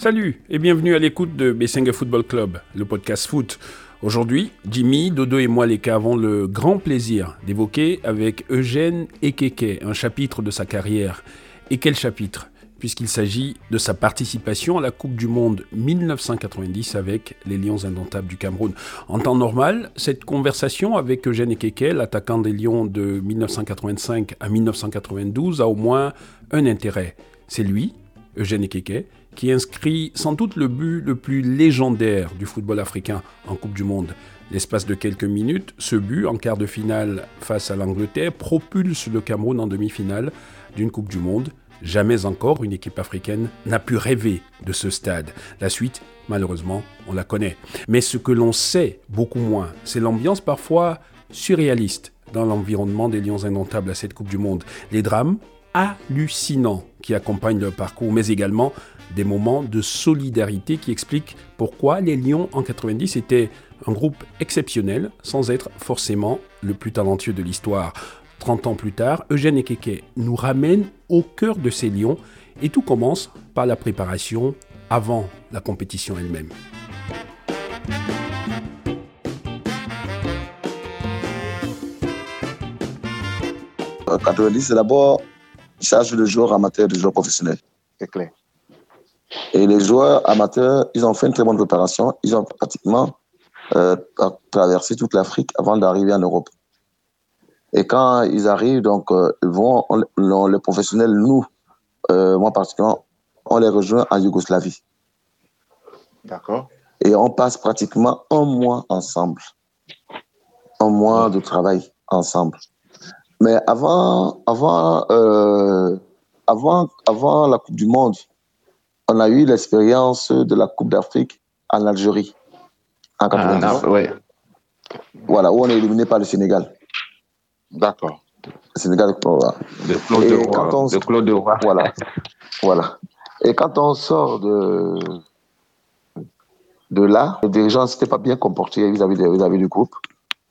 Salut et bienvenue à l'écoute de Bessenga Football Club, le podcast foot. Aujourd'hui, Jimmy, Dodo et moi les cas avons le grand plaisir d'évoquer avec Eugène Ekeke un chapitre de sa carrière. Et quel chapitre? Puisqu'il s'agit de sa participation à la Coupe du Monde 1990 avec les Lions indomptables du Cameroun. En temps normal, cette conversation avec Eugène Ekeke, l'attaquant des Lions de 1985 à 1992, a au moins un intérêt. C'est lui, Eugène Ekeke, qui inscrit sans doute le but le plus légendaire du football africain en Coupe du Monde. L'espace de quelques minutes, ce but en quart de finale face à l'Angleterre propulse le Cameroun en demi-finale d'une Coupe du Monde. Jamais encore une équipe africaine n'a pu rêver de ce stade. La suite, malheureusement, on la connaît. Mais ce que l'on sait beaucoup moins, c'est l'ambiance parfois surréaliste dans l'environnement des Lions indomptables à cette Coupe du Monde. Les drames hallucinants qui accompagnent leur parcours, mais également des moments de solidarité qui expliquent pourquoi les Lions en 90 étaient un groupe exceptionnel sans être forcément le plus talentueux de l'histoire. 30 ans plus tard, Eugène Ekeke nous ramène au cœur de ces Lions et tout commence par la préparation avant la compétition elle-même. En 90, c'est d'abord charge de joueurs amateurs et de joueurs professionnels. C'est clair. Et les joueurs amateurs, ils ont fait une très bonne préparation. Ils ont pratiquement euh, traversé toute l'Afrique avant d'arriver en Europe. Et quand ils arrivent, donc, euh, ils vont, les professionnels, nous, euh, moi particulièrement, on les rejoint en Yougoslavie. D'accord. Et on passe pratiquement un mois ensemble. Un mois de travail ensemble. Mais avant, avant, avant, avant la Coupe du Monde, on a eu l'expérience de la Coupe d'Afrique en Algérie, en 90. Ah, Voilà, où on est éliminé par le Sénégal. D'accord. Le Sénégal, voilà. De Claude de on, de Claude de Roi. Voilà. voilà. Et quand on sort de, de là, les dirigeants ne s'étaient pas bien comportés vis-à-vis vis du groupe.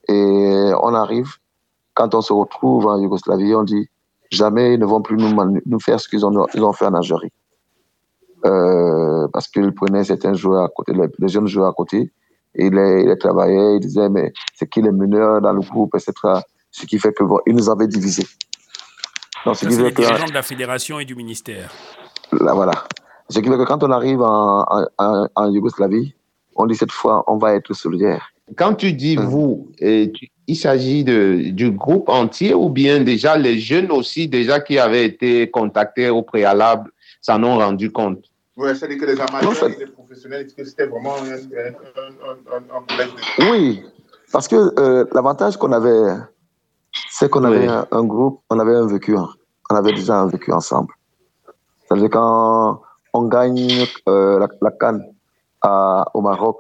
Et on arrive, quand on se retrouve en Yougoslavie, on dit jamais ils ne vont plus nous, nous faire ce qu'ils ont, ils ont fait en Algérie. Euh, parce qu'ils prenaient certains joueurs à côté, les, jeunes joueurs à côté, et ils les, les travaillaient, ils disaient, mais c'est qui les meneurs dans le groupe, etc. Ce qui fait qu'ils nous avaient divisés. Donc, c'est les dirigeants de la fédération et du ministère. Là, voilà. Ce qui fait que quand on arrive en, en, en Yougoslavie, on dit cette fois, on va être solidaire. Quand tu dis Hum. vous, et tu- il s'agit du groupe entier ou bien déjà les jeunes aussi, déjà qui avaient été contactés au préalable, s'en ont rendu compte? Oui, c'est-à-dire que les Non, amateurs ça- et les professionnels, est-ce que c'était vraiment un, un, un, un collège de... Oui, parce que euh, l'avantage qu'on avait, c'est qu'on avait Oui. un, un groupe, on avait un vécu, en- on avait déjà un vécu ensemble. C'est-à-dire quand on gagne euh, la, la canne au Maroc,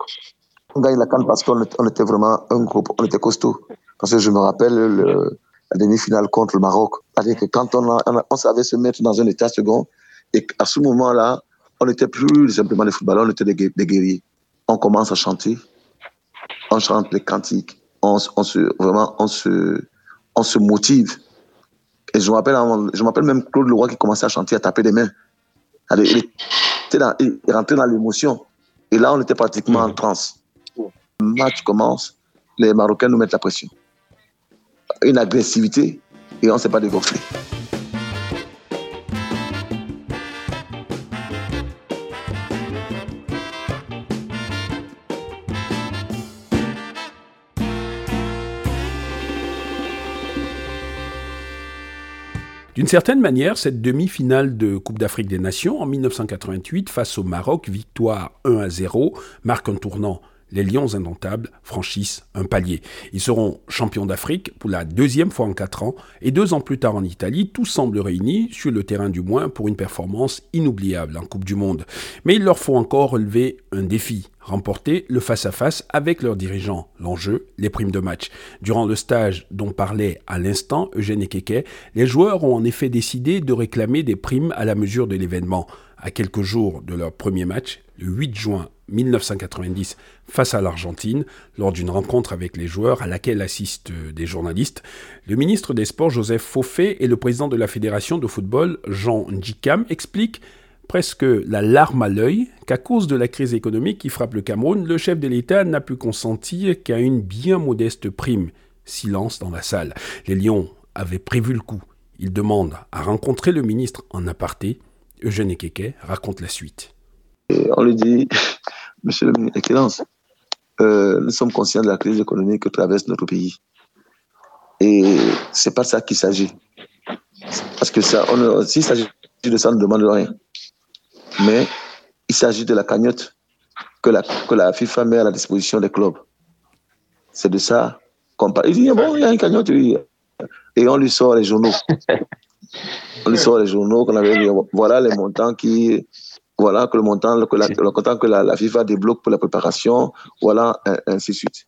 on gagne la canne parce qu'on était, on était vraiment un groupe, on était costaud. Parce que je me rappelle le- la demi-finale contre le Maroc. C'est-à-dire que quand on, a- on, a- on savait se mettre dans un état second, et à ce moment-là, on n'était plus simplement des footballeurs, on était des, gue- des guerriers. On commence à chanter, on chante les cantiques, on, se, vraiment, on se, on se motive. Et je me rappelle, je me rappelle même Claude Leroy qui commençait à chanter, à taper des mains. Il, était dans- il rentrait dans l'émotion. Et là, on était pratiquement en transe. Le match commence, les Marocains nous mettent la pression. Une agressivité, et on ne s'est pas dégonflé. Certaine manière, cette demi-finale de Coupe d'Afrique des Nations en 1988 face au Maroc, victoire 1 à 0, marque un tournant. Les Lions indomptables franchissent un palier. Ils seront champions d'Afrique pour la deuxième fois en quatre ans et deux ans plus tard en Italie, tout semble réuni, sur le terrain du moins, pour une performance inoubliable en Coupe du Monde. Mais il leur faut encore relever un défi, remporter le face-à-face avec leurs dirigeants. L'enjeu, les primes de match. Durant le stage dont parlait à l'instant Eugène Ekeke, les joueurs ont en effet décidé de réclamer des primes à la mesure de l'événement. À quelques jours de leur premier match, le 8 juin 1990, face à l'Argentine, lors d'une rencontre avec les joueurs à laquelle assistent des journalistes, le ministre des Sports Joseph Fauffet et le président de la Fédération de football Jean Ndjikam expliquent presque la larme à l'œil qu'à cause de la crise économique qui frappe le Cameroun, le chef de l'État n'a pu consentir qu'à une bien modeste prime. Silence dans la salle. Les Lions avaient prévu le coup. Il demande à rencontrer le ministre en aparté. Eugène Ekeke raconte la suite. on lui dit, Monsieur le ministre, Excellence, euh, nous sommes conscients de la crise économique que traverse notre pays. Et c'est pas ça qu'il s'agit. Parce que ça, s'il s'agit de ça, on ne demande rien. Mais il s'agit de la cagnotte que la, que la FIFA met à la disposition des clubs. C'est de ça qu'on parle. Il dit, bon, il y a une cagnotte, et on lui sort les journaux. on lui sort les journaux qu'on avait dit, voilà les montants qui, voilà que le montant, que la, le montant que la, FIFA débloque pour la préparation, voilà, ainsi de suite.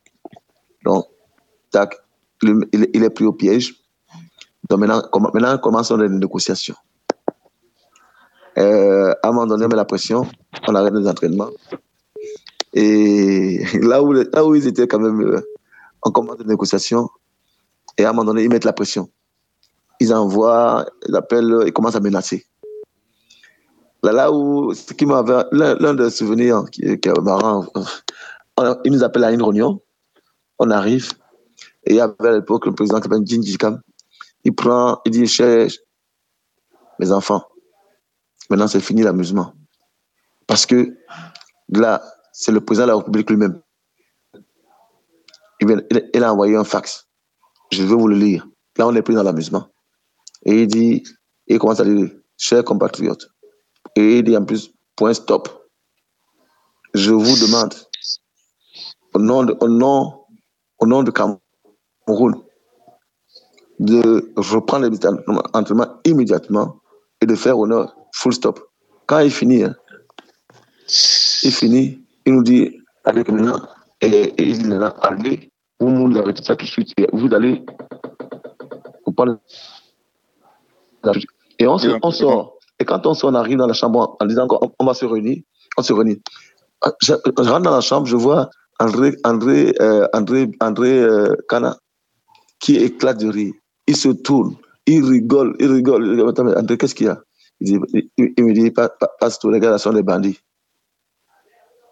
Donc, tac, il, il, est pris au piège. Donc maintenant, maintenant commençons les négociations. Euh, à un moment donné, on met la pression, on arrête les entraînements. Et là où, là où ils étaient quand même, euh, on commence les négociations, et à un moment donné, ils mettent la pression. Ils envoient, ils appellent, ils commencent à menacer. Là, là où, ce qui m'avait, l'un des souvenirs qui, qui est marrant, ils nous appellent à une réunion, on arrive, et il y avait à l'époque le président qui s'appelle Jinji Kam. Il prend, il dit, cher, mes enfants, maintenant c'est fini l'amusement. Parce que là, c'est le président de la République lui-même. Il, il, a envoyé un fax. Je vais vous le lire. Là, on est pris dans l'amusement. Et il dit, il commence à dire, chers compatriotes, et il dit en plus, point stop. Je vous demande, au nom de, au nom, au nom de Cameroun, de reprendre l'entraînement immédiatement et de faire honneur, full stop. Quand il finit, hein, il finit, il nous dit, avec maintenant, et, et il dit, allez, vous nous arrêtez ça tout de suite, et vous allez, vous parlez, et on, on sort. Et quand on arrive dans la chambre en disant qu'on va se réunir, on se réunit. Je, rentre dans la chambre, je vois André, André, euh, André, André euh, Kana qui éclate de rire. Il se tourne, il rigole, il rigole. André, qu'est-ce qu'il y a? Il, dit, il, me dit, passe tous les gars là sont des bandits.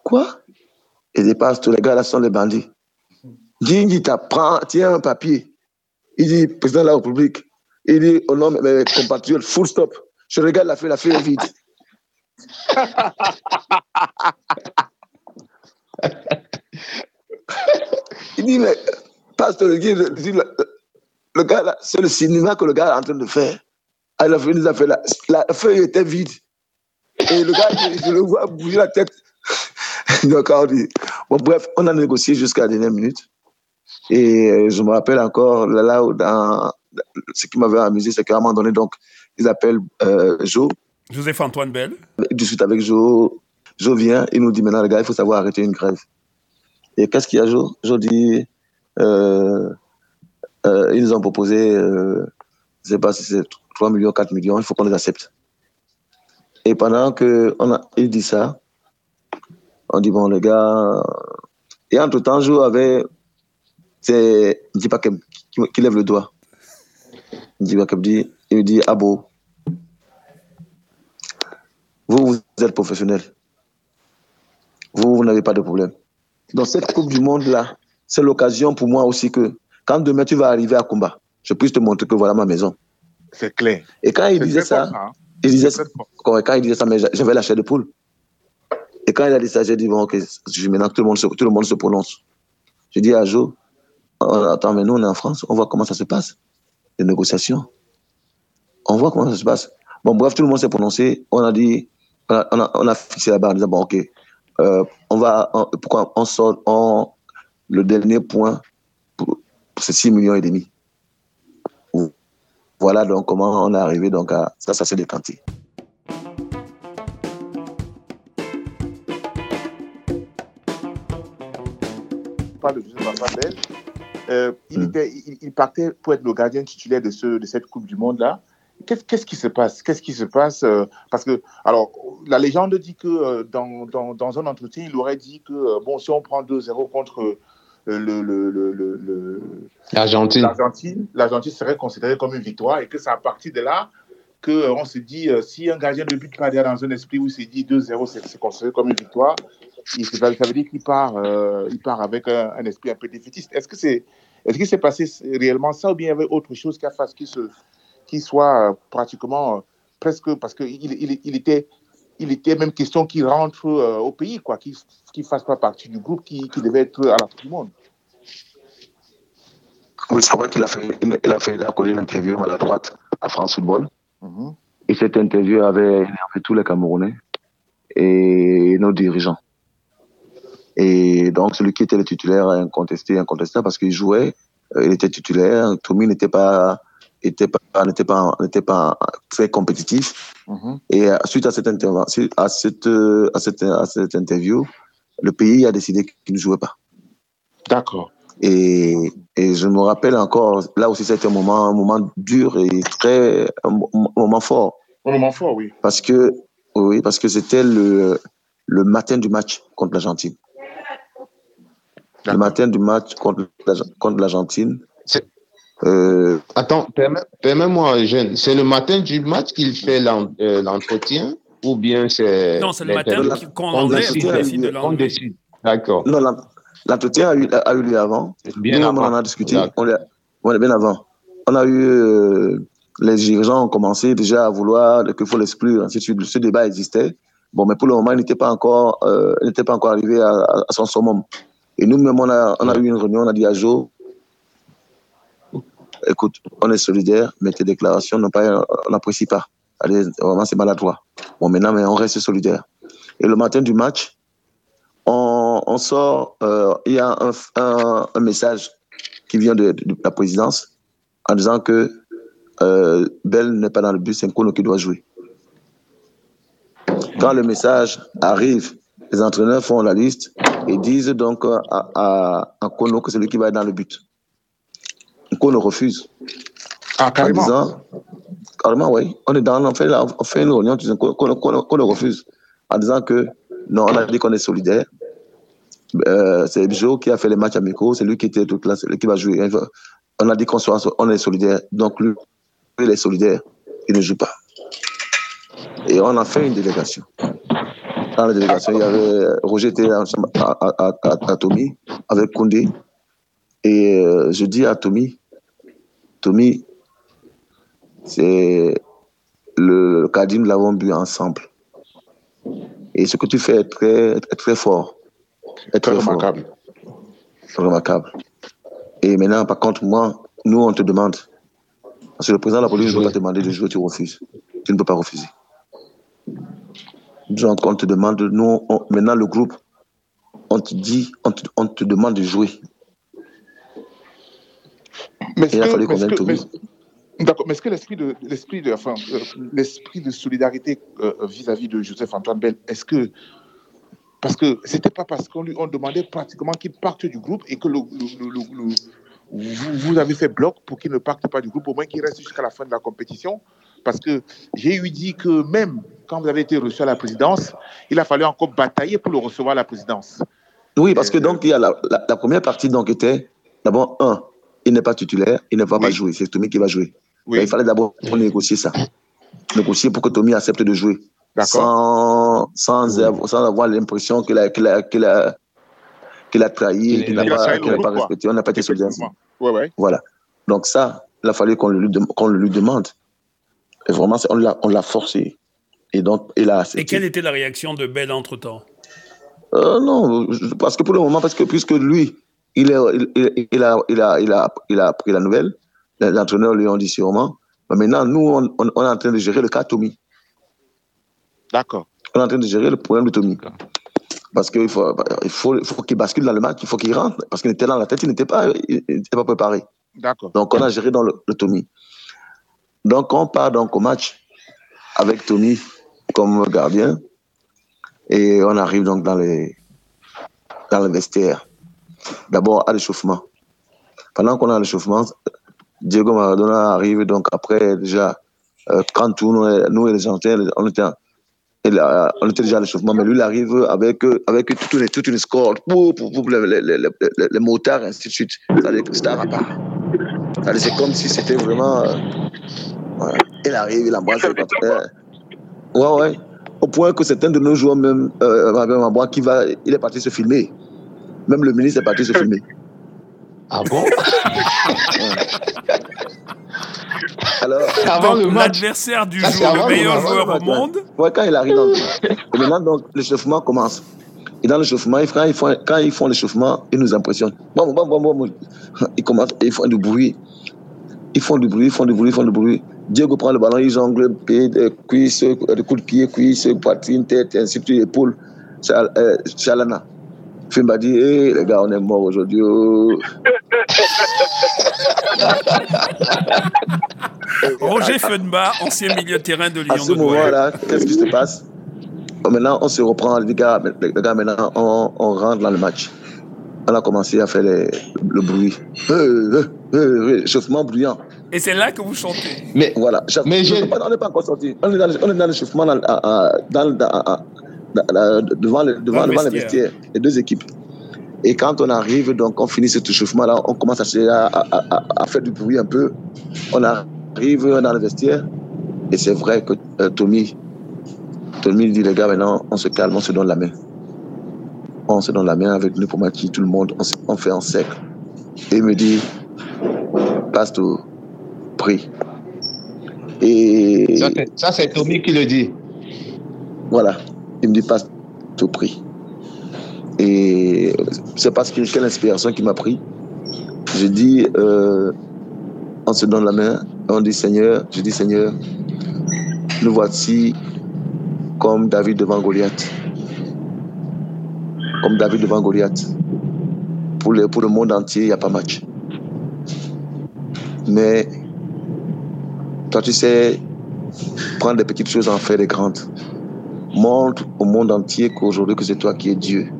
Quoi? Il dit, passe tous les gars là sont des bandits. Gingui t'apprend, tiens un papier. Il dit, président de la République, il dit, au nom de mes compatriotes, full stop. Je regarde la feuille, la feuille est vide. il dit, mais, pasteur, il dit, le, gars là, c'est le cinéma que le gars est en train de faire. Alors, il nous a fait la, feuille était vide. Et le gars, je le vois bouger la tête. Donc, on dit, bon, bref, on a négocié jusqu'à la dernière minute. Et euh, je me rappelle encore, là, là dans, ce qui m'avait amusé, c'est qu'à un moment donné, donc, ils appellent euh, Joe. Joseph-Antoine Bell. De suite avec Joe. Joe vient, il nous dit maintenant, les gars, il faut savoir arrêter une grève. Et qu'est-ce qu'il y a, Joe? Joe dit, euh, euh, ils nous ont proposé, euh, je ne sais pas si c'est 3 millions, 4 millions, il faut qu'on les accepte. Et pendant qu'il il dit ça, on dit, bon, les gars. Et entre-temps, Joe avait. C'est Ndipakem qui, qui lève le doigt. Ndipakem dit, il me dit, Abo, vous, vous êtes professionnel. Vous, vous n'avez pas de problème. Dans cette Coupe du Monde-là, c'est l'occasion pour moi aussi que quand demain tu vas arriver à Kumba, je puisse te montrer que voilà ma maison. C'est clair. Et quand il disait ça, hein. il disait quand il disait ça, mais j'avais la chair de poule. Et quand il a dit ça, j'ai dit, bon, ok, maintenant tout le, monde se, tout le monde se prononce. J'ai dit à Joe, attends, mais nous, on est en France, on voit comment ça se passe, les négociations. On voit comment ça se passe. Bon, bref, tout le monde s'est prononcé. On a dit, on a, on a, fixé la barre en disant, bon, ok, euh, on va, pourquoi on sort on, le dernier point pour, pour ces 6 millions et demi. Voilà donc comment on est arrivé donc à ça, ça de Joseph euh, il, hmm. était, il, il, partait pour être le gardien titulaire de, ce, de cette Coupe du Monde-là. Qu'est-ce, qui se passe? Qu'est-ce qui se passe euh, Parce que, alors, la légende dit que euh, dans, dans, dans, un entretien, il aurait dit que, euh, bon, si on prend 2-0 contre le, le, le, l'Argentine. l'Argentine, l'Argentine serait considérée comme une victoire et que c'est à partir de là qu'on se dit, si un gardien de but part dans un esprit où il se dit 2-0, c'est considéré comme une victoire, ça, veut dire qu'il part, il part avec un, esprit un peu défaitiste. Est-ce que c'est est-ce qu'il s'est passé réellement ça ou bien il y avait autre chose qui a fait qu'il qui soit pratiquement presque parce qu'il il, il, était il était même question qu'il rentre au pays, quoi, qu'il ne fasse pas partie du groupe qui, qui devait être à la Coupe du Monde. Oui, c'est vrai qu'il a fait, il a fait, il a collé une interview droite à France Football. Mhm. Et cette interview avait énervé tous les Camerounais et nos dirigeants. Et donc, celui qui était le titulaire incontesté, incontestable parce qu'il jouait, euh, il était titulaire. Tommy n'était pas, pas, n'était pas, n'était pas très compétitif. Mhm. Et euh, suite à cette intervention, à cette, euh, à cette, à cette interview, le pays a décidé qu'il ne jouait pas. D'accord. Et, et, je me rappelle encore, là aussi c'était un moment, un moment dur et très, un, moment fort. Un moment fort, oui. Parce que, oui, parce que c'était le, le matin du match contre l'Argentine. Le matin du match contre l'Argentine. Euh, Attends, permets-moi, jeune. C'est le matin du match qu'il fait euh, l'entretien ou bien c'est. Non, c'est le matin qu'on décide, décide. D'accord. Non, L'entretien a eu, a eu lieu avant. Bien Nous, avant. on en a discuté. On est, bien avant. On a eu. Euh, les dirigeants ont commencé déjà à vouloir qu'il faut l'exclure, ainsi de suite. Ce débat existait. Bon, mais pour le moment, il n'était pas encore, euh, n'était pas encore arrivé à, son summum. Et nous-mêmes, on a, on a eu une réunion, on a dit à Joe, écoute, on est solidaire, mais tes déclarations, on n'apprécie pas. Allez, vraiment, c'est maladroit. Bon, maintenant, mais on reste solidaire. Et le matin du match, on, sort, euh, il y a un, message qui vient de, la présidence en disant que euh, Bell n'est pas dans le but, c'est Nkono qui doit jouer. Quand le message arrive, les entraîneurs font la liste et disent donc à, à, Nkono que c'est lui qui va être dans le but. Nkono refuse. Ah, carrément. En disant, carrément, oui. On est dans, on fait, on fait une réunion, Nkono refuse. En disant que non, on a dit qu'on est solidaire. Euh, c'est Joe qui a fait les matchs amicaux, c'est lui qui était toute classe, qui va jouer. On a dit qu'on soit, on est solidaire, donc lui, il est solidaire, il ne joue pas. Et on a fait une délégation. Dans la délégation, il y avait Roger était à, à, à, Tommy avec Koundé. Et euh, je dis à Tommy, Tommy, c'est le Kadim, l'avons bu ensemble. Et ce que tu fais est très, est très fort. Est très, remarquable. remarquable. Et maintenant, par contre, moi, nous, on te demande. Parce que le président de la police ne peut pas demander de jouer, tu refuses. Tu ne peux pas refuser. Donc, on te demande, nous, maintenant, le groupe, on te dit, on te, on te demande de jouer. Mais il a fallu qu'on D'accord, mais est-ce que l'esprit de l'esprit de enfin euh, l'esprit de solidarité euh, vis-à-vis de Joseph Antoine Bell, est-ce que parce que c'était pas parce qu'on lui on demandait pratiquement qu'il parte du groupe et que le, vous, vous, avez fait bloc pour qu'il ne parte pas du groupe, au moins qu'il reste jusqu'à la fin de la compétition? Parce que j'ai eu dit que même quand vous avez été reçu à la présidence, il a fallu encore batailler pour le recevoir à la présidence. Oui, parce que euh, donc il y a la, la, première partie donc était d'abord un, il n'est pas titulaire, il ne va pas jouer, c'est Tommy qui va jouer. Il fallait d'abord négocier ça. Négocier pour que Tommy accepte de jouer. Sans, sans, sans, avoir l'impression qu'il a, qu'il a, qu'il a, qu'il a trahi, qu'il n'a pas, pas respecté. On n'a pas été solidaire. Voilà. Donc ça, il a fallu qu'on le, qu'on le lui demande. Et vraiment, on l'a, on l'a forcé. Et donc, il a Et quelle était la réaction de Ben entre-temps? Euh, Non, parce que pour le moment, parce que puisque lui, il, est, il, il, a, il, a, il, a, il a pris la nouvelle, les entraîneurs lui ont dit sûrement. Mais maintenant, nous, on, on, est en train de gérer le cas Tommy. D'accord. On est en train de gérer le problème de Tommy. Parce qu'il faut, il faut, faut qu'il bascule dans le match, il faut qu'il rentre. Parce qu'il était dans la tête, il n'était pas, il n'était pas préparé. D'accord. Donc, on a géré dans le, le, Tommy. Donc, on part donc au match avec Tommy comme gardien. Et on arrive donc dans, les, dans le vestiaire. D'abord à l'échauffement. Pendant qu'on a l'échauffement, Diego Maradona arrive donc après déjà, euh, quand tout, nous, nous et les gens, on était, on était déjà à l'échauffement, mais lui, il arrive avec, avec toute, une, toute une score pour, pour, pour les, les, les, les, motards, ainsi de suite. C'est un part. C'est comme si c'était vraiment. Euh. Il arrive, il embrasse le patron. Ouais, ouais. Au point que certains de nos joueurs, même, euh, qui va, il est parti se filmer. Même le ministre est parti se filmer. Ah bon? Alors, avant le match, l'adversaire du jour, le meilleur joueur au monde. Ouais, quand il arrive dans Et maintenant, donc, l'échauffement commence. Et dans l'échauffement, quand ils font, quand ils font l'échauffement, ils nous impressionnent. Bon, bon, bon, bon, Ils commencent, ils font du bruit. Ils font du bruit, ils font du bruit, ils font du bruit. Diego prend le ballon, il jongle, pied, cuisse, de coups de pied, cuisse, poitrine, tête, ainsi de suite, épaule. C'est euh, Fimba dit, hé, les gars, on est morts aujourd'hui. Oh. Roger Fenba, ancien milieu de terrain de Lyon. À ce moment-là, qu'est-ce qui se passe? Maintenant, on se reprend, les gars, les gars maintenant, on, on rentre dans le match. On a commencé à faire les, le bruit. Euh, euh, euh, chauffement bruyant. Et c'est là que vous chantez. Mais voilà. Mais on n'est pas encore sorti. On est dans, on est dans l'échauffement dans, dans, dans, devant, le, devant, devant les vestiaires, les deux équipes. Et quand on arrive, donc on finit cet échauffement-là, on commence à, à, à, faire du bruit un peu. On arrive dans le vestiaire, et c'est vrai que euh, Tommy, Tommy dit les gars, maintenant on se calme, on se donne la main. On se donne la main avec nous pour maquiller tout le monde, on, fait un cercle. Et il me dit, passe tout, prie. Et ça, c'est Tommy qui le dit. Voilà. Il me dit, passe tout prix. Et c'est parce que quelle inspiration qui m'a pris. Je dis, euh, on se donne la main, on dit Seigneur, je dis Seigneur, nous voici comme David devant Goliath. Comme David devant Goliath. Pour le, pour le monde entier, il n'y a pas match. Mais toi, tu sais, prendre des petites choses en faire des grandes montre au monde entier qu'aujourd'hui que c'est toi qui es Dieu.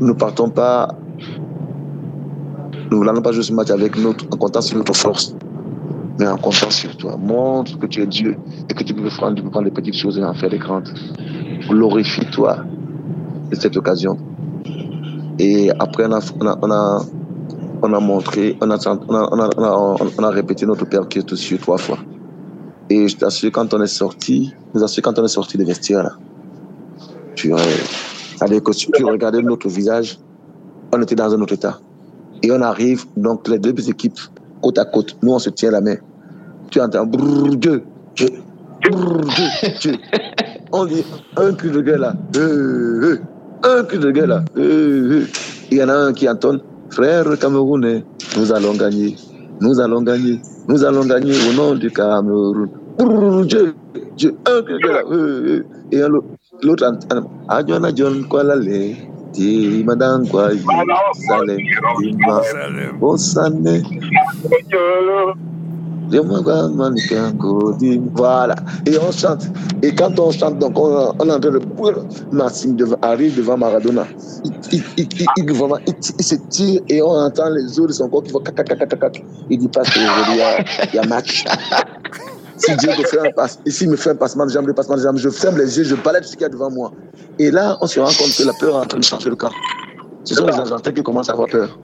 Nous ne partons pas, nous ne pas jouer ce match avec en comptant sur notre force, mais en comptant sur toi. Montre que tu es Dieu et que tu peux prendre, tu peux prendre les petites choses et en faire des grandes. Glorifie-toi de cette occasion. Et après, on a, on a, on a, montré, on a, on a, on a, répété notre Père qui est au trois fois. Et je t'assure, quand on est sorti, nous assure, quand on est sorti des vestiaires, là, tu, que tu regardais notre visage, on était dans un autre état. Et on arrive, donc les deux équipes, côte à côte, nous on se tient la main. Tu entends, brrr, Dieu, Dieu, brrr, Dieu, Dieu. On dit, un cri de gueule là, euh, euh, un cri de gueule là. Euh, Il y en a un qui entend, frère Camerounais, nous allons gagner, nous allons gagner, nous allons gagner au nom du Cameroun. Dieu, Dieu, un que là. Et l'autre, Adjona John Kualale, Ti Madame Kwai, Salem, Tima, Bosane. Voilà. Et on chante. Et quand on chante, donc on, on est en train de. Massim arrive devant Maradona. Il, il, il, il, vraiment, il, se tire et on entend les autres de son corps qui vont Il dit pas qu'il y, y a match. Si Dieu me fait un passe, ici me fait un passement de jambe, le passement de jambe, je ferme les yeux, je balade ce qu'il y a devant moi. Et là, on se rend compte que la peur est en train de changer le camp. Ce sont les Argentins qui commencent à avoir peur.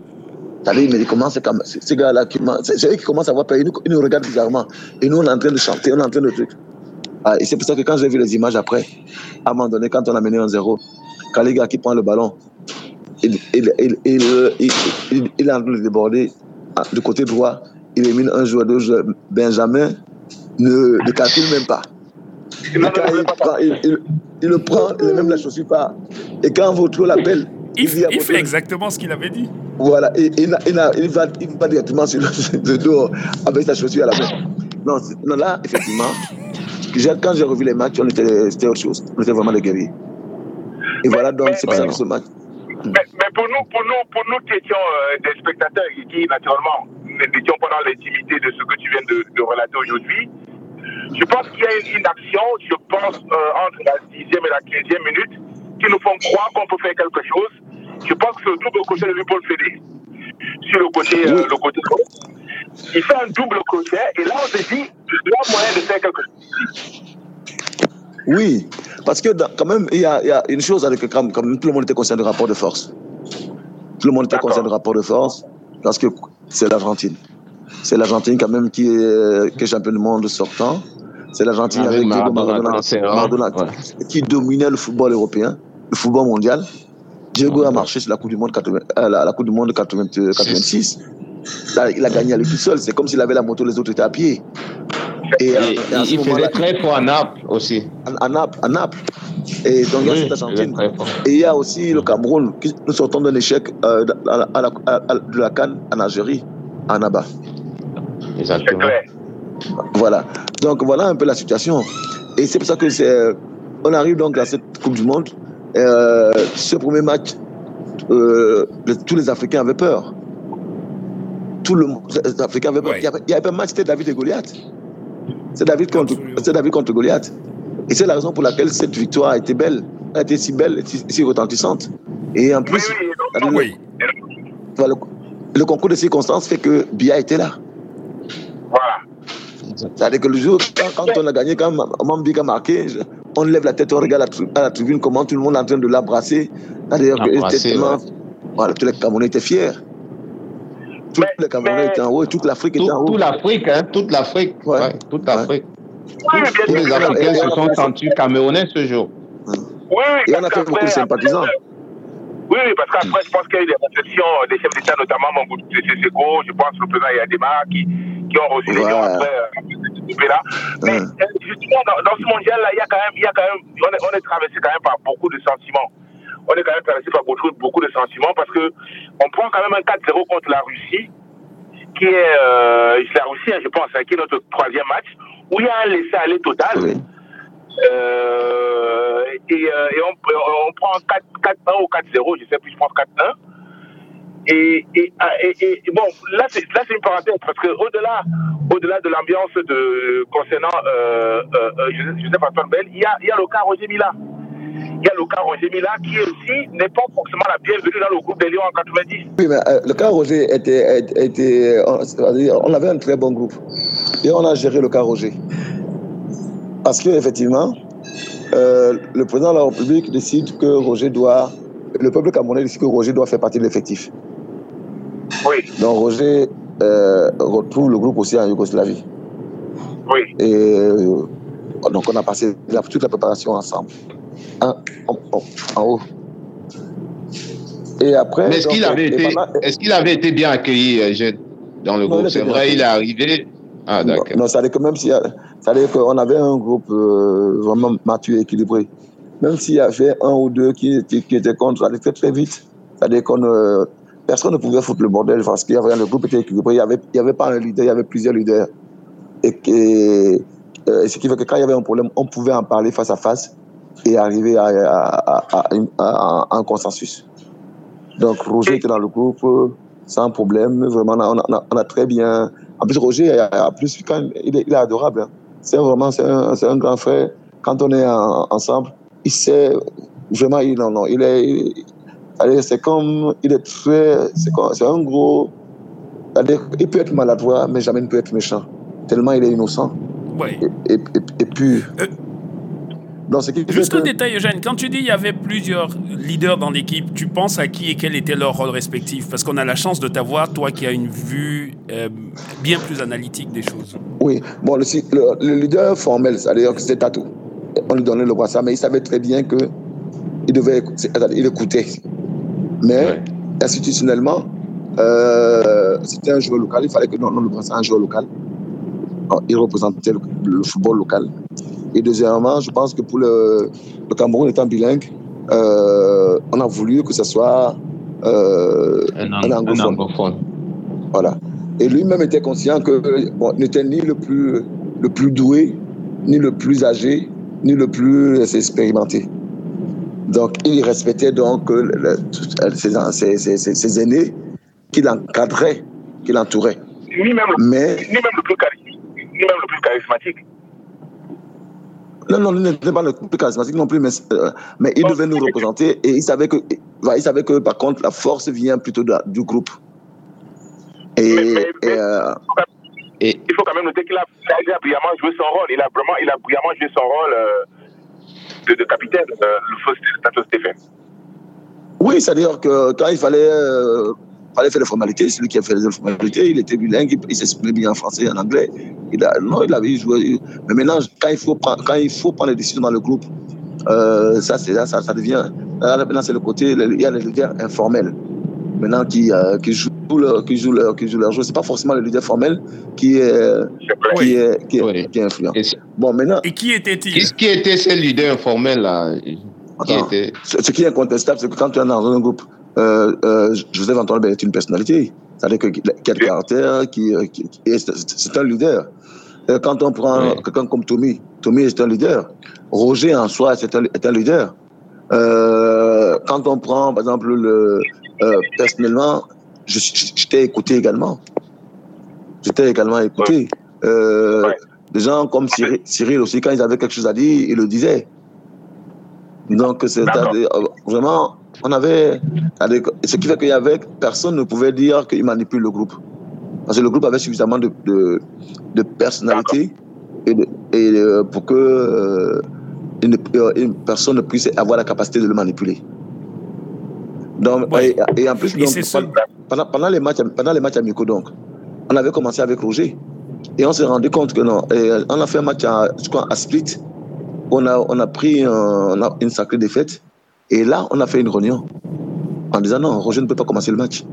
mais ils commencent comme ces gars-là, c'est eux qui commencent à avoir peur. Ils nous, regardent bizarrement. Et nous, on est en train de chanter, on est en train de truc. Ah, et c'est pour ça que quand j'ai vu les images après, à un moment donné, quand on a mené un zéro, quand les gars qui prend le ballon, il, il, il, il, est en train de déborder ah, du côté droit. Il élimine un joueur, deux joueurs. Benjamin ne, ne calcule même pas. il, le prend, il ne même la chaussure pas. Et quand votre l'appelle, il, il, il fait exactement ce qu'il avait dit. Voilà, et, il, il, va, il va directement sur le, dos avec sa chaussure à la main. Non, non là, effectivement, quand j'ai revu les matchs, c'était autre chose. On était vraiment des guerriers. Et voilà, donc c'est pour ça que ce match. Mais, mais, pour nous, pour nous, pour nous qui étions euh, des spectateurs qui, naturellement, n'étions pas dans l'intimité de ce que tu viens de, de relater aujourd'hui, je pense qu'il y a une action, je pense, euh, entre la 10e et la 15e minute, qui nous font croire qu'on peut faire quelque chose. Je pense que le double crochet de Paul Fédé. Sur le côté, euh, le côté Il fait un double crochet et là on se dit, il y a moyen de faire quelque chose. Oui, parce que quand même, il y, a, une chose avec quand, quand même, tout le monde était conscient du rapport de force. Tout le monde était conscient du rapport de force parce que c'est l'Argentine. C'est l'Argentine quand même qui est, qui est champion du monde sortant. C'est l'Argentine avec, Avec Diego Maradona, Maradona. Maradona Ouais. qui dominait le football européen, le football mondial. Diego a marché sur la Coupe du Monde, 80 euh, la, la Coupe du Monde 80 euh, 86. Là, il a gagné à lui tout seul. C'est comme s'il avait la moto, les autres étaient à pied. Et, euh, Et et à il, faisait très fort à Naples aussi. à, à Naples, à Naples. Et donc il y a Oui, cette Argentine. Et il y a aussi le Cameroun, qui, nous sortons d'un échec euh, à la- à à- à- de la Cannes en Algérie, à. C'est Exactement. Voilà. Donc voilà un peu la situation. Et c'est pour ça que c'est. On arrive donc à cette Coupe du Monde. Euh, ce premier match, euh, tous les Africains avaient peur. Tout le monde, les Africains avaient peur. Ouais. Il, y avait, il y avait un match, c'était David et Goliath. C'est David contre, c'est David contre Goliath. Et c'est la raison pour laquelle cette victoire a été belle, a été si belle, si, si retentissante. Et en plus, oui, le, le concours de circonstances fait que Bia était là. C'est-à-dire que le jour, quand, quand on a gagné, quand Mambik a marqué, on lève la tête, on regarde à la tribune, comment tout le monde est en train de l'embrasser. Tellement- ouais. Voilà, tous les Camerounais étaient fiers. Tous Mais- les Camerounais mais- étaient en haut et toute l'Afrique était en haut. toute l'Afrique, hein, toute l'Afrique, Ouais. ouais, toute l'Afrique. Tous les. Africains se sont sentis camerounais ce jour. Et on a fait beaucoup de sympathisants. Oui, oui, parce qu'après, je pense qu'il y a eu des réflexions des chefs d'État, notamment Mamboudou Seko, je pense le président Yadema, qui, qui ont reçu Ouais. gens après euh, là Mais Ouais. euh, justement, dans, dans ce mondial-là, il y a quand même, il y a quand même on, est, on est traversé quand même par beaucoup de sentiments. On est quand même traversé par beaucoup, beaucoup de sentiments parce que on prend quand même un 4-0 contre la Russie, qui est, euh, la Russie, hein, je pense, hein, qui est notre troisième match, où il y a un laisser-aller total. Oui. Euh, et, euh, et on, on prend 4, 4-1 ou 4-0, je sais plus, je pense 4-1. Et, et, bon, là c'est une parenthèse parce que au-delà de l'ambiance concernant euh, euh, euh, Joseph Antoine Bell, il y a le cas Roger Mila. Il y a le cas Roger Mila qui aussi n'est pas forcément la bienvenue dans le groupe des Lions en 90. Oui, mais euh, le cas Roger était, on avait un très bon groupe. Et on a géré le cas Roger. Parce qu'effectivement, euh, le président de la République décide que Roger doit. Le peuple camerounais décide que Roger doit faire partie de l'effectif. Oui, Donc Roger euh, retrouve le groupe aussi en Yougoslavie. oui. Et euh, donc on a passé la- toute la préparation ensemble. En, en- en- en haut. Et après. Mais est-ce qu'il avait, été, pendant- est-ce qu'il avait été bien accueilli, euh, Jeune, dans le Non, groupe? C'est vrai, il est arrivé. Ah, Non, d'accord. non, ça veut dire que même si, ça veut dire qu'on avait un groupe euh, vraiment mature et équilibré. Même s'il y avait un ou deux qui, qui, qui étaient contre, ça allait très très vite. C'est-à-dire qu'on euh, personne ne pouvait foutre le bordel parce qu'il y avait le groupe était équilibré. Il n'y avait, il y avait pas un leader, il y avait plusieurs leaders. Et, que- euh, ce qui fait que quand il y avait un problème, on pouvait en parler face à face et arriver à, à- à- à une- à- à un consensus. Donc Roger était dans le groupe euh, sans problème. Vraiment, on a, on a- on a très bien. En plus, Roger, en plus, quand même, il, est, il est adorable. hein. C'est vraiment c'est un, c'est un grand frère. Quand on est en- ensemble, il sait vraiment, il, non, non, il est. c'est-à-dire, c'est comme. Il est très. C'est un gros. il peut être maladroit, mais jamais il ne peut être méchant. Tellement il est innocent Ouais. et, et, et, et pur. Euh, Ce Juste un détail, Eugène. Quand tu dis il y avait plusieurs leaders dans l'équipe, tu penses à qui et quel était leur rôle respectif? Parce qu'on a la chance de t'avoir, toi qui as une vue euh, bien plus analytique des choses. Oui, bon, le, le- le leader formel, c'est-à-dire que c'était Tatou. On lui donnait le brassard, mais il savait très bien que il devait il écoutait. Mais Ouais. institutionnellement, euh, c'était un joueur local, il fallait que non, non, le brassard un joueur local. Alors, il représentait le, le football local. Et deuxièmement, je pense que pour le, le Cameroun étant bilingue, euh, on a voulu que ce soit euh, Un, un ang- un anglophone. anglophone. Voilà. Et lui-même était conscient que bon, n'était ni le plus, le plus doué, ni le plus âgé, ni le plus expérimenté. Donc, il respectait donc euh, le- le- ses, ses, ses, aînés qui l'encadraient, qui l'entouraient. Ni même, le- Mais ni même le plus charismatique. Ni même le plus charismatique. Non, non, il n'était pas le plus charismatique non plus, mais, euh, mais il devait nous représenter et il savait que, il savait que par contre, la force vient plutôt de du groupe. Et, Mais- mais- et, mais- euh, Et il faut quand même noter qu'il a, il a brillamment joué son rôle. Il a vraiment, il a brillamment joué son rôle euh, de, de capitaine, le faux Tato Stéphane. Oui, c'est-à-dire que quand il fallait fallait faire les formalités. C'est lui qui a fait les formalités. Il était bilingue, il, s'exprimait bien en français et en anglais. Il a, non, il avait joué. Mais maintenant, quand il faut prendre, quand il faut prendre les décisions dans le groupe, euh, ça, c'est, ça, ça devient. Là, maintenant, c'est le côté, il y a les leaders informels. Maintenant, qui, euh, qui jouent leur, qui jouent leur, qui jouent leur jeu. C'est pas forcément le leader formel qui est, qui est, qui est, qui est influent. Et, bon, maintenant. Et qui était-il? Qui, qui était ce leader informel là? Attends, était... ce, qui est incontestable, c'est que quand tu es dans un groupe, Joseph Antoine est une personnalité. C'est-à-dire qu'il a le caractère, qui, qui c'est un leader. Quand on prend quelqu'un comme Tommy, Tommy est un leader. Roger en soi est un, est un leader. Euh, quand on prend, par exemple, le, euh, personnellement, j'étais écouté également. J'étais également écouté. Euh, Des gens comme Cyril, Cyril, aussi, quand ils avaient quelque chose à dire, ils le disaient. Donc, c'est vraiment, on avait. Ce qui fait qu'il y avait. Personne ne pouvait dire qu'il manipule le groupe. Parce que le groupe avait suffisamment de, de, de personnalité et, de, et euh, pour que euh, une, une, personne ne puisse avoir la capacité de le manipuler. Donc, et, et, en plus, donc, pendant, pendant, les matchs, pendant les matchs amicaux, donc, on avait commencé avec Roger. Et on s'est rendu compte que non. Et on a fait un match à, je crois, à Split. On a, on a pris un, on a une sacrée défaite. Et là, on a fait une réunion en disant non, Roger ne peut pas commencer le match.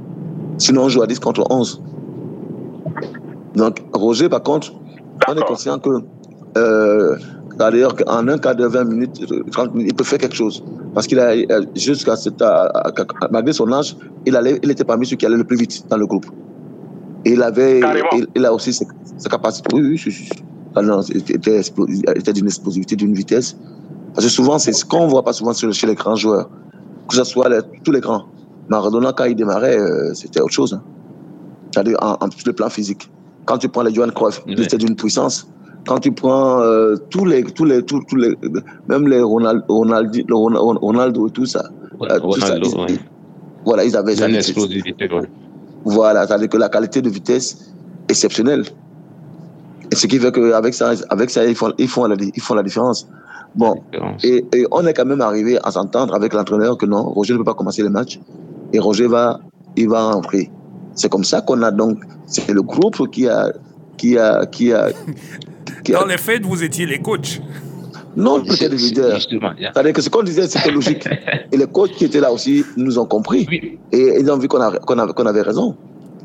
Sinon, on joue à 10 contre 11. Donc, Roger, par contre, on est conscient que euh, D'ailleurs, en un quart de 20 minutes, 30 minutes, il peut faire quelque chose. Parce qu'il a, jusqu'à cet, malgré son âge, il, allait, il était parmi ceux qui allaient le plus vite dans le groupe. Et il avait, il, il, a aussi ses, ses capacités. Oui, oui, ah non, il était, était d'une explosivité, d'une vitesse. Parce que souvent, c'est ce qu'on voit pas souvent chez les grands joueurs. Que ce soit les, tous les grands. Maradona, quand il démarrait, euh, c'était autre chose. Hein. C'est-à-dire en, en, le plan physique. Quand tu prends les Johan Cruyff, il était d'une puissance quand tu prends euh, tous les tous les tous, tous, les même les Ronald, Ronaldo, Ronaldo et tout ça, euh, tout ça ils, ouais. voilà ils avaient une explosivité ouais. voilà c'est-à-dire que la qualité de vitesse exceptionnelle et ce qui fait qu'avec ça avec ça ils font ils font la, ils font la différence bon et, et, on est quand même arrivé à s'entendre avec l'entraîneur que non Roger ne peut pas commencer le match et Roger va il va rentrer c'est comme ça qu'on a donc c'est le groupe qui a qui a qui a Dans les faits, vous étiez les coachs. Non, étions les leaders. C'est-à-dire que ce qu'on disait, c'était logique. Et les coachs qui étaient là aussi nous ont compris. Oui. Et ils ont vu qu'on avait, qu avait, qu avait, raison.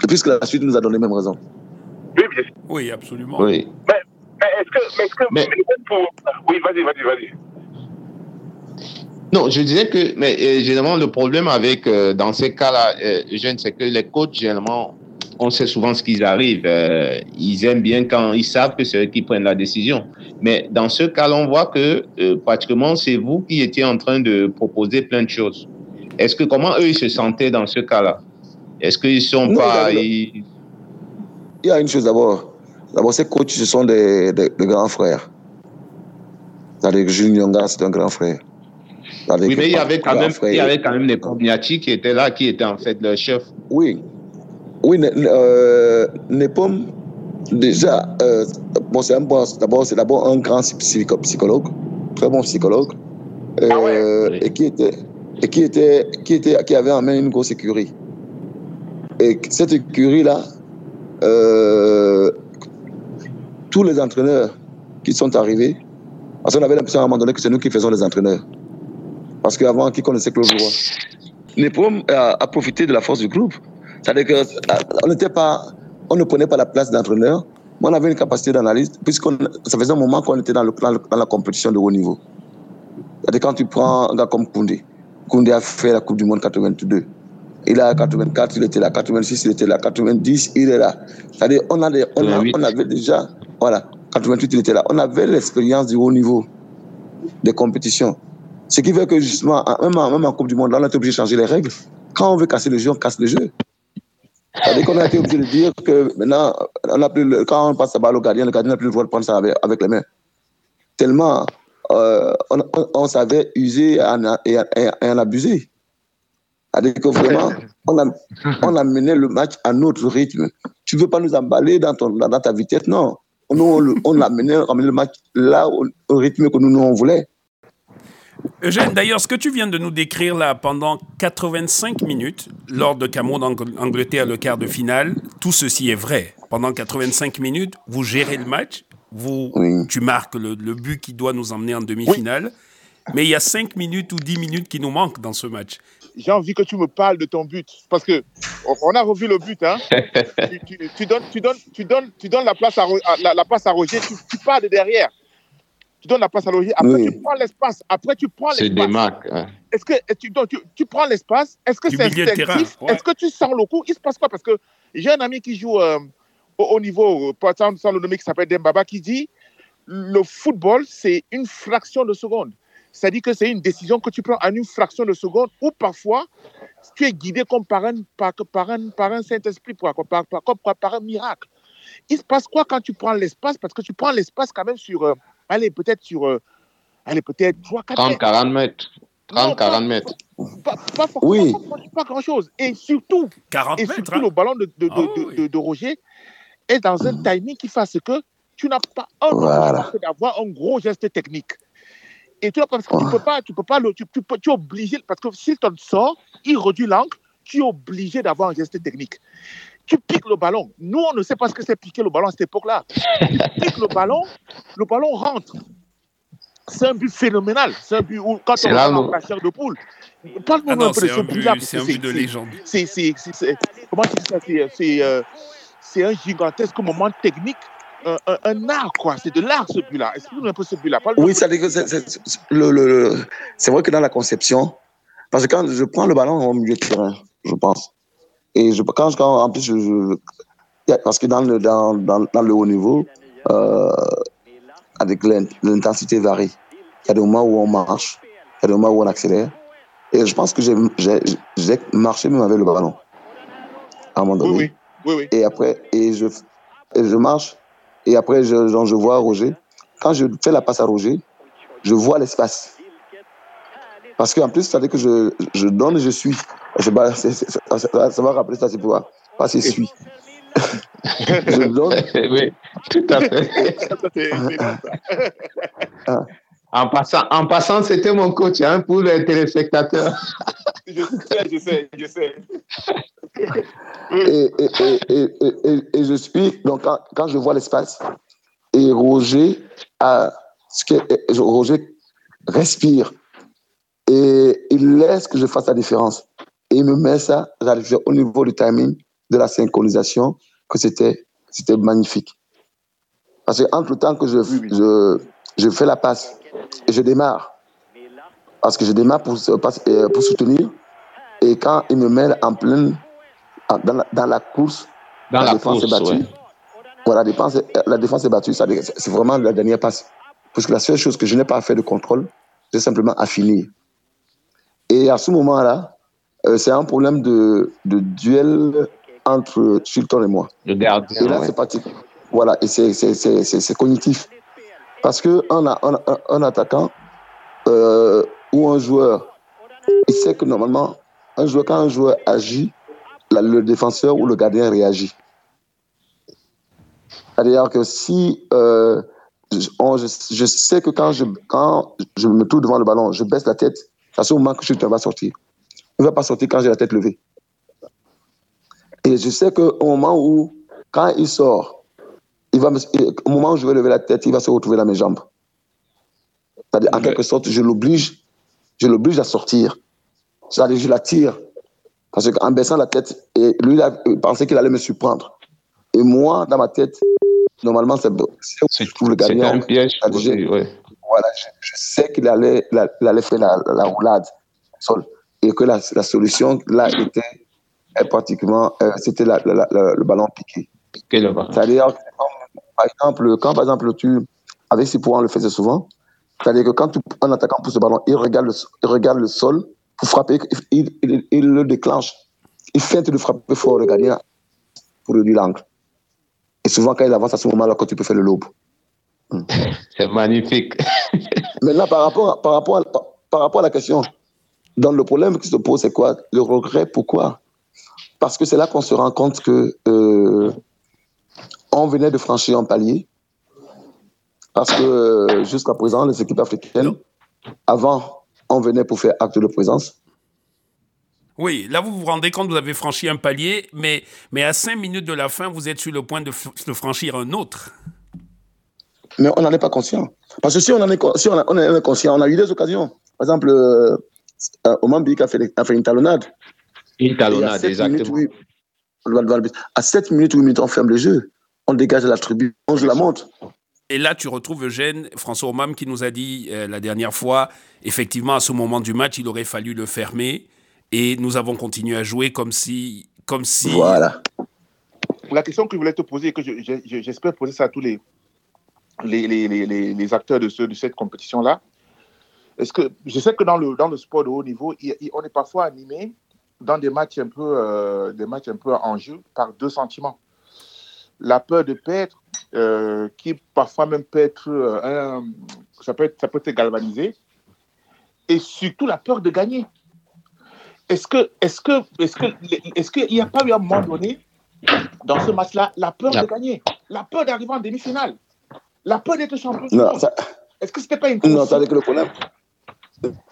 Puisque la suite nous a donné même raison. Oui, bien sûr. Oui, absolument. Oui. Mais est-ce que, mais est-ce que mais... Pour... Oui, vas-y, vas-y, vas-y. Non, je disais que, mais euh, généralement, le problème avec, euh, dans ces cas-là, euh, jeune, c'est que les coachs, généralement, on sait souvent ce qu'ils arrivent. Euh, ils aiment bien quand ils savent que c'est eux qui prennent la décision. Mais dans ce cas, on voit que euh, pratiquement c'est vous qui étiez en train de proposer plein de choses. Est-ce que comment eux ils se sentaient dans ce cas-là? Est-ce qu'ils sont non, pas il y, a, il y a une chose d'abord. D'abord, ces coachs ce sont des, des, des grands frères. C'est-à-dire que Julien Nyonga, c'est un grand frère. Oui, mais il y avait quand même, il y avait quand même les Pomniati qui étaient là, qui étaient en fait le chef. Oui, oui, euh, Nepom, déjà, euh, bon, c'est bon, d'abord, c'est d'abord un grand psychologue, très bon psychologue, euh, ah ouais. et qui était, et qui était, qui était, qui avait en main une grosse écurie. Et cette écurie-là, euh, tous les entraîneurs qui sont arrivés, parce qu'on avait l'impression à un moment donné que c'est nous qui faisons les entraîneurs. Parce qu'avant, qui connaissait Claude Roy Nepom a, a profité de la force du groupe. C'est-à-dire qu'on n'était pas, on ne prenait pas la place d'entraîneur, mais on avait une capacité d'analyse, puisque ça faisait un moment qu'on était dans, le, dans, la compétition de haut niveau. C'est-à-dire quand tu prends un gars comme Koundé, Koundé a fait la Coupe du Monde 82. Il a 84, il était là, 86, il était là, 90, il est là. C'est-à-dire on, a des, on, a, on avait déjà, voilà, 88, il était là. On avait l'expérience du haut niveau des compétitions. Ce qui fait que justement, même en, même en Coupe du Monde, là, on a été obligé de changer les règles. Quand on veut casser le jeu, on casse le jeu. C'est-à-dire qu'on a été obligé de dire que maintenant, on a plus le, quand on passe la balle au gardien, le gardien n'a plus le droit de prendre ça avec, avec les mains. Tellement euh, on, on, on, savait user et en, et, et en abuser. C'est-à-dire que vraiment, on a, on a mené le match à notre rythme. Tu ne veux pas nous emballer dans, ton, dans ta vitesse, non. Nous, on, on a mené, le match là, au, au rythme que nous, nous on voulait. Eugène, d'ailleurs, ce que tu viens de nous décrire là pendant 85 minutes, lors de Cameroun-Angleterre, le quart de finale, tout ceci est vrai. Pendant 85 minutes, vous gérez le match, vous, tu marques le, but qui doit nous emmener en demi-finale, mais il y a 5 minutes ou 10 minutes qui nous manquent dans ce match. J'ai envie que tu me parles de ton but, parce que on a revu le but. Hein. tu, donnes, tu, donnes, tu, donnes, tu donnes la place à, la, la place à Roger, tu, tu pars de derrière tu donnes la place à loger, après tu prends l'espace, après tu prends l'espace. C'est des marques. Est-ce que tu, tu, tu, prends l'espace, est-ce que c'est instinctif? Est-ce que tu sens le coup? Il se passe quoi? Parce que j'ai un ami qui joue euh, au haut niveau, par exemple, sans le nommer, qui s'appelle Dembaba, qui dit le football, c'est une fraction de seconde. C'est-à-dire que c'est une décision que tu prends en une fraction de seconde ou parfois tu es guidé comme par un, par, par un, par un Saint-Esprit, par, par, par, par, un miracle. Il se passe quoi quand tu prends l'espace? Parce que tu prends l'espace quand même sur... Euh, allez, peut-être sur, euh, allez, peut-être 3, 4 30, 40 mètres. 30, 40 mètres. Pas, pas, oui. pas, grand-chose. Et surtout, 40 et surtout hein. le ballon de, de, oh, de, oui. de, Roger est dans un timing qui fasse que tu n'as pas voilà. d'avoir un gros geste technique. Et tu, parce que tu peux pas, tu peux pas, le, tu, tu, tu es obligé, parce que s'il te sort, il réduit l'angle, tu es obligé d'avoir un geste technique tu piques le ballon. Nous, on ne sait pas ce que c'est piquer le ballon à cette époque-là. tu piques le ballon, le ballon rentre. C'est un but phénoménal. C'est un but où, quand on regarde en chair de poule, parle-moi ah un peu de ce but-là. C'est un but de légende. C'est, comment tu dis ça C'est, euh, c'est un gigantesque moment technique un, un, un, art, quoi. C'est de l'art, ce but-là. Explique-nous un peu ce but-là? Oui, ça que c'est, vrai que dans la conception, parce que quand je prends le ballon au milieu de terrain, je pense, et je, quand, quand en plus, je, je, parce que dans le, dans, dans, dans le haut niveau, euh, avec l'intensité varie. Il y a des moments où on marche, il y a des moments où on accélère. Et je pense que j'ai marché même avec le ballon. À un moment donné. Oui, oui, oui. Et après, et je, et je marche. Et après, je, genre, je vois Roger. Quand je fais la passe à Roger, je vois l'espace. Parce qu'en plus, ça veut dire que je, je donne et je suis. Je, c est, c est, ça, ça va rappeler ça, c'est pour pas c'est suis. je donne. oui, tout à fait. en passant, en passant c'était mon coach hein, pour les téléspectateurs. je sais, je sais, je sais. et, et, et, et, je suis, donc quand, quand je vois l'espace, et Roger, a, ce que, Roger respire et il laisse que je fasse la différence. Et il me met ça, j'arrive au niveau du timing, de la synchronisation, que c'était, c'était magnifique. Parce qu'entre le temps que je, je, je fais la passe et je démarre, parce que je démarre pour, euh, pour soutenir, et quand il me met en pleine, dans la, dans la course, dans la, la défense course, est battue. Ouais. Voilà, la défense, la défense est battue, c'est vraiment la dernière passe. Parce que la seule chose que je n'ai pas fait de contrôle, c'est simplement à finir. Et à ce moment-là, euh, c'est un problème de, de, duel entre Sultan et moi. Le gardien. Et là, ouais. c'est parti. Voilà, et c'est cognitif. Parce qu'un un, attaquant euh, ou un joueur, il sait que normalement, quand un joueur agit, le défenseur ou le gardien réagit. C'est-à-dire que si euh, je, je, je, sais que quand je, je me trouve devant le ballon, je baisse la tête, à ce moment que Sultan va sortir. Il ne va pas sortir quand j'ai la tête levée. Et je sais qu'au moment où, quand il sort, il va me, au moment où je vais lever la tête, il va se retrouver dans mes jambes. C'est-à-dire, en quelque sorte, je l'oblige, je l'oblige à sortir. C'est-à-dire, je l'attire. Parce qu'en baissant la tête, et lui, il, a, il pensait qu'il allait me surprendre. Et moi, dans ma tête, normalement, c'est où je trouve le gardien. C'est un piège. Aussi, ouais. Voilà, je, je sais qu'il allait, il allait faire la, la roulade sol et que la, la solution là était pratiquement, euh, c'était le ballon piqué. C'est-à-dire, par exemple, quand par exemple tu, avec Sipouan, on le faisait souvent, c'est-à-dire que quand tu, un attaquant pousse le ballon, il regarde le, il regarde le sol pour frapper, il, il, il, le déclenche. Il feinte de frapper fort le gardien pour réduire l'angle. Et souvent, quand il avance à ce moment-là, quand tu peux faire le lobe. Hmm. C'est magnifique. Maintenant, par rapport, à, par, rapport à, par, par rapport à la question, dans le problème qui se pose, c'est quoi? Le regret, pourquoi? Parce que c'est là qu'on se rend compte que euh, on venait de franchir un palier. Parce que euh, jusqu'à présent, les équipes africaines, avant on venait pour faire acte de présence. Oui, là vous vous rendez compte, vous avez franchi un palier, mais, mais à cinq minutes de la fin, vous êtes sur le point de, de franchir un autre. Mais on n'en est pas conscient. Parce que si on en est, si on, on est conscient, on a eu des occasions. Par exemple, euh, Omambi a fait, a fait une talonnade. Une talonnade, exactement. Minutes, oui, à 7 minutes ou 8 minutes, on ferme le jeu. On dégage la tribune, on joue la montre. Et là, tu retrouves Eugène, François Omam, qui nous a dit euh, la dernière fois, effectivement, à ce moment du match, il aurait fallu le fermer. Et nous avons continué à jouer comme si. Comme si... Voilà. La question que je voulais te poser, et que j'espère poser ça à tous les, les, les, les, les acteurs de, ce, de cette compétition-là, est-ce que je sais que dans le, dans le sport de haut niveau, on est parfois animé dans des matchs un peu, euh, des matchs un peu en jeu par deux sentiments. La peur de perdre, euh, qui parfois même peut être, euh, un, ça peut être, ça peut être galvanisé, et surtout la peur de gagner. Est-ce que, est-ce que, est-ce que, est-ce qu'il n'y a pas eu un moment donné dans ce match-là la peur de gagner, la peur d'arriver en demi-finale, la peur d'être champion monde? Est-ce que c'était pas une Non, ça que le problème.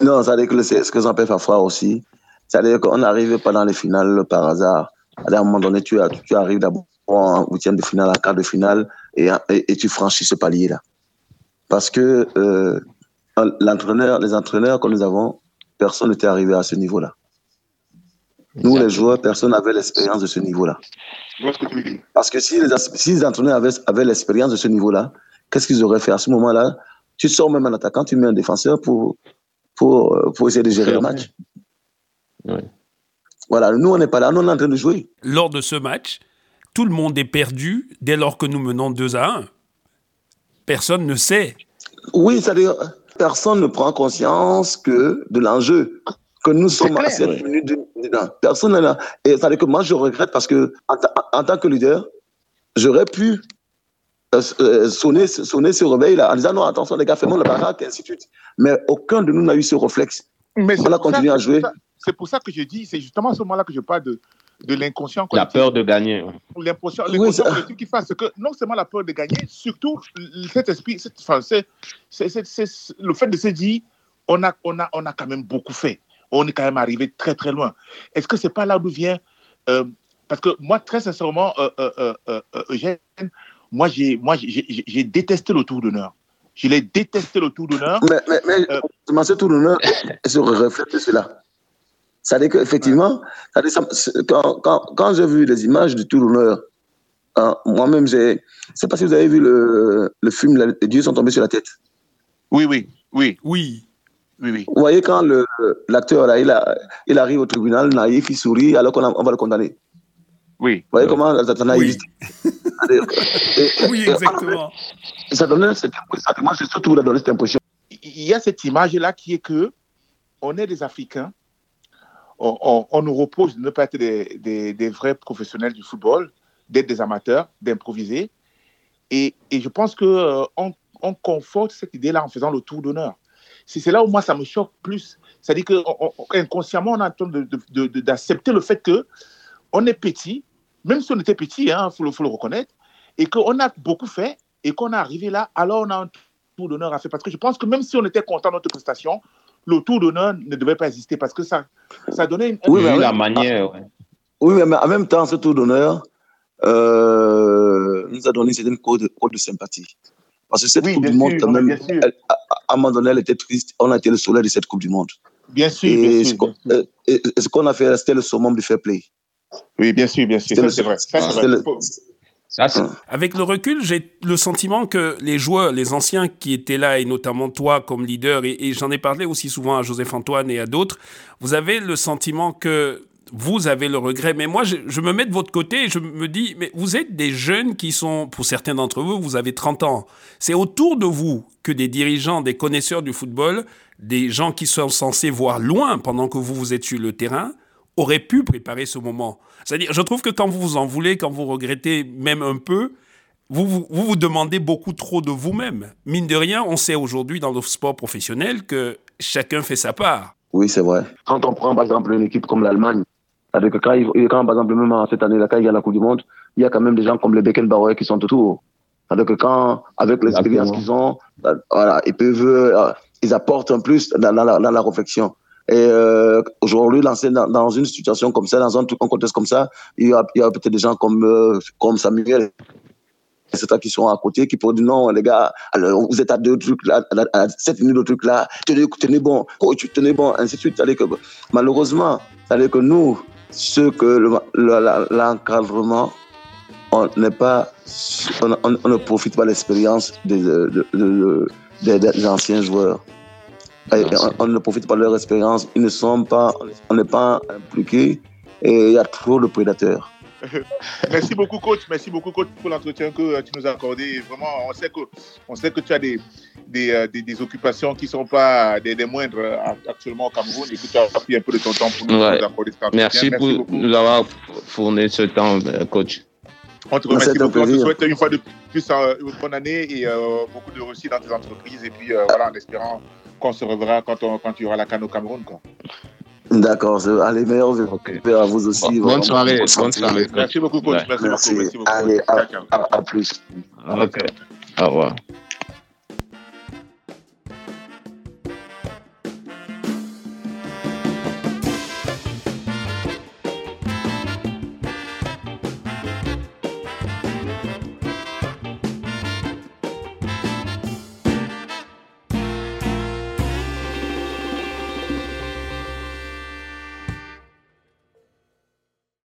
Non, ça veut dire que c'est ce que j'appelle parfois aussi. Ça veut dire qu'on n'arrive pas dans les finales par hasard. À un moment donné, tu, tu arrives d'abord en huitième de finale, en quart de finale, et, et, tu franchis ce palier-là. Parce que euh, l'entraîneur, les entraîneurs que nous avons, personne n'était arrivé à ce niveau-là. Nous, les joueurs, personne n'avait l'expérience de ce niveau-là. Parce que si les, si les entraîneurs avaient, avaient l'expérience de ce niveau-là, qu'est-ce qu'ils auraient fait à ce moment-là? Tu sors même un attaquant, tu mets un défenseur pour, pour, pour essayer de gérer le match. Voilà, nous, on n'est pas là, nous, on est en train de jouer. Lors de ce match, tout le monde est perdu dès lors que nous menons 2 à 1. Personne ne sait. Oui, c'est-à-dire, personne ne prend conscience que de l'enjeu que nous sommes à 7 minutes de, Personne là. Et ça dire que moi, je regrette parce que, en, tant que leader, j'aurais pu euh, euh, sonner, sonner ce réveil-là en disant non, attention, les gars, fais-moi le baraque, et ainsi de suite. Mais aucun de nous n'a eu ce réflexe. Mais on a continué à jouer. C'est pour ça que je dis, c'est justement à ce moment-là que je parle de, de l'inconscient. La peur de gagner. L'inconscient collectif qui fasse que non seulement la peur de gagner, surtout cet esprit, enfin, c'est, le fait de se dire on a, on, a, on a quand même beaucoup fait on est quand même arrivé très très loin. Est-ce que c'est pas là d'où vient euh, Parce que moi, très sincèrement, euh, euh, Eugène, moi j'ai moi j'ai détesté le tour d'honneur. Je l'ai détesté le tour d'honneur. Mais, mais, mais ce tour d'honneur se reflète cela. Ça dit qu'effectivement, quand, quand, quand j'ai vu les images du tour d'honneur, hein, moi-même, j'ai. Je ne sais pas si vous avez vu le, le film Les dieux sont tombés sur la tête. Oui, oui, oui. Oui. Oui, Vous voyez, quand l'acteur, là, il, il, arrive au tribunal, naïf, il sourit, alors qu'on va le condamner. Oui. Vous voyez comment ça naïf Oui, oui exactement. Ça donne cette impression. Moi, c'est surtout donné cette impression. Il y a cette image-là qui est que on est des Africains, on, nous repose de ne pas être des, vrais professionnels du football, d'être des amateurs, d'improviser. Et, et, je pense qu'on euh, on conforte cette idée-là en faisant le tour d'honneur c'est là où moi ça me choque plus. C'est-à-dire qu'inconsciemment, on, on est en train d'accepter le fait que on est petit, même si on était petit, il hein, faut, faut le reconnaître, et qu'on a beaucoup fait, et qu'on est arrivé là, alors on a un tour d'honneur à faire. Parce que je pense que même si on était content de notre prestation, le tour d'honneur ne devait pas exister parce que ça, ça donnait une. Oui, la manière. Oui, mais en même temps, ce tour d'honneur euh, nous a donné une code, code de sympathie. Parce que cette Coupe du Monde, quand même, à un moment donné, elle était triste. On a été le soleil de cette Coupe du Monde. Bien sûr. Et, ce qu'on a fait, c'était le summum du fair play. Oui, bien sûr, bien sûr. c'est vrai. Avec le recul, j'ai le sentiment que les joueurs, les anciens qui étaient là, et notamment toi comme leader, et j'en ai parlé aussi souvent à Joseph Antoine et à d'autres, vous avez le sentiment que vous avez le regret. Mais moi, je, me mets de votre côté et je me dis, mais vous êtes des jeunes qui sont, pour certains d'entre vous, vous avez 30 ans. C'est autour de vous que des dirigeants, des connaisseurs du football, des gens qui sont censés voir loin pendant que vous vous êtes sur le terrain, auraient pu préparer ce moment. C'est-à-dire, je trouve que quand vous vous en voulez, quand vous regrettez même un peu, vous vous, vous, demandez beaucoup trop de vous-même. Mine de rien, on sait aujourd'hui dans le sport professionnel que chacun fait sa part. Oui, c'est vrai. Quand on prend par exemple une équipe comme l'Allemagne, que quand, par exemple, même cette année-là, quand il y a la Coupe du Monde, il y a quand même des gens comme les Beckenbauer qui sont autour. Que quand, avec l'expérience qu'ils ont, bah, voilà, ils peuvent, euh, ils apportent un plus dans, dans, la, dans la réflexion. Et euh, aujourd'hui, dans, une situation comme ça, dans un, un contexte comme ça, il y a, peut-être des gens comme, euh, comme Samuel, etc., qui sont à côté, qui pourraient dire non, les gars, alors, vous êtes à deux trucs là, à, à minutes de trucs là, tenez, tenez bon, coach, tenez bon, ainsi de suite. Malheureusement, c'est-à-dire que nous, ceux que l'encadrement, on n'est pas, on, ne profite pas de l'expérience des, de, de, de, des anciens joueurs. On, on, ne profite pas de leur expérience. Ils ne sont pas, on n'est pas impliqués et il y a trop de prédateurs. Merci beaucoup, coach. Merci beaucoup, coach, pour l'entretien que tu nous as accordé. Vraiment, on sait que, on sait que tu as des, des, des, des occupations qui ne sont pas des, des, moindres actuellement au Cameroun et que tu as pris un peu de ton temps pour nous, ouais. accorder cet Merci, Merci pour beaucoup. nous avoir fourni ce temps, coach. On te remercie beaucoup. On te souhaite une fois de plus une bonne année et euh, beaucoup de réussite dans tes entreprises. Et puis, euh, voilà, en espérant qu'on se reverra quand, on, quand il y aura la canne au Cameroun. Quoi. D'accord, allez, meilleurs vœux okay. à vous aussi. Bonne soirée, bonne soirée. Merci beaucoup, coach. Merci, Merci, beaucoup. Merci beaucoup. Allez, à, à, à plus. Au revoir.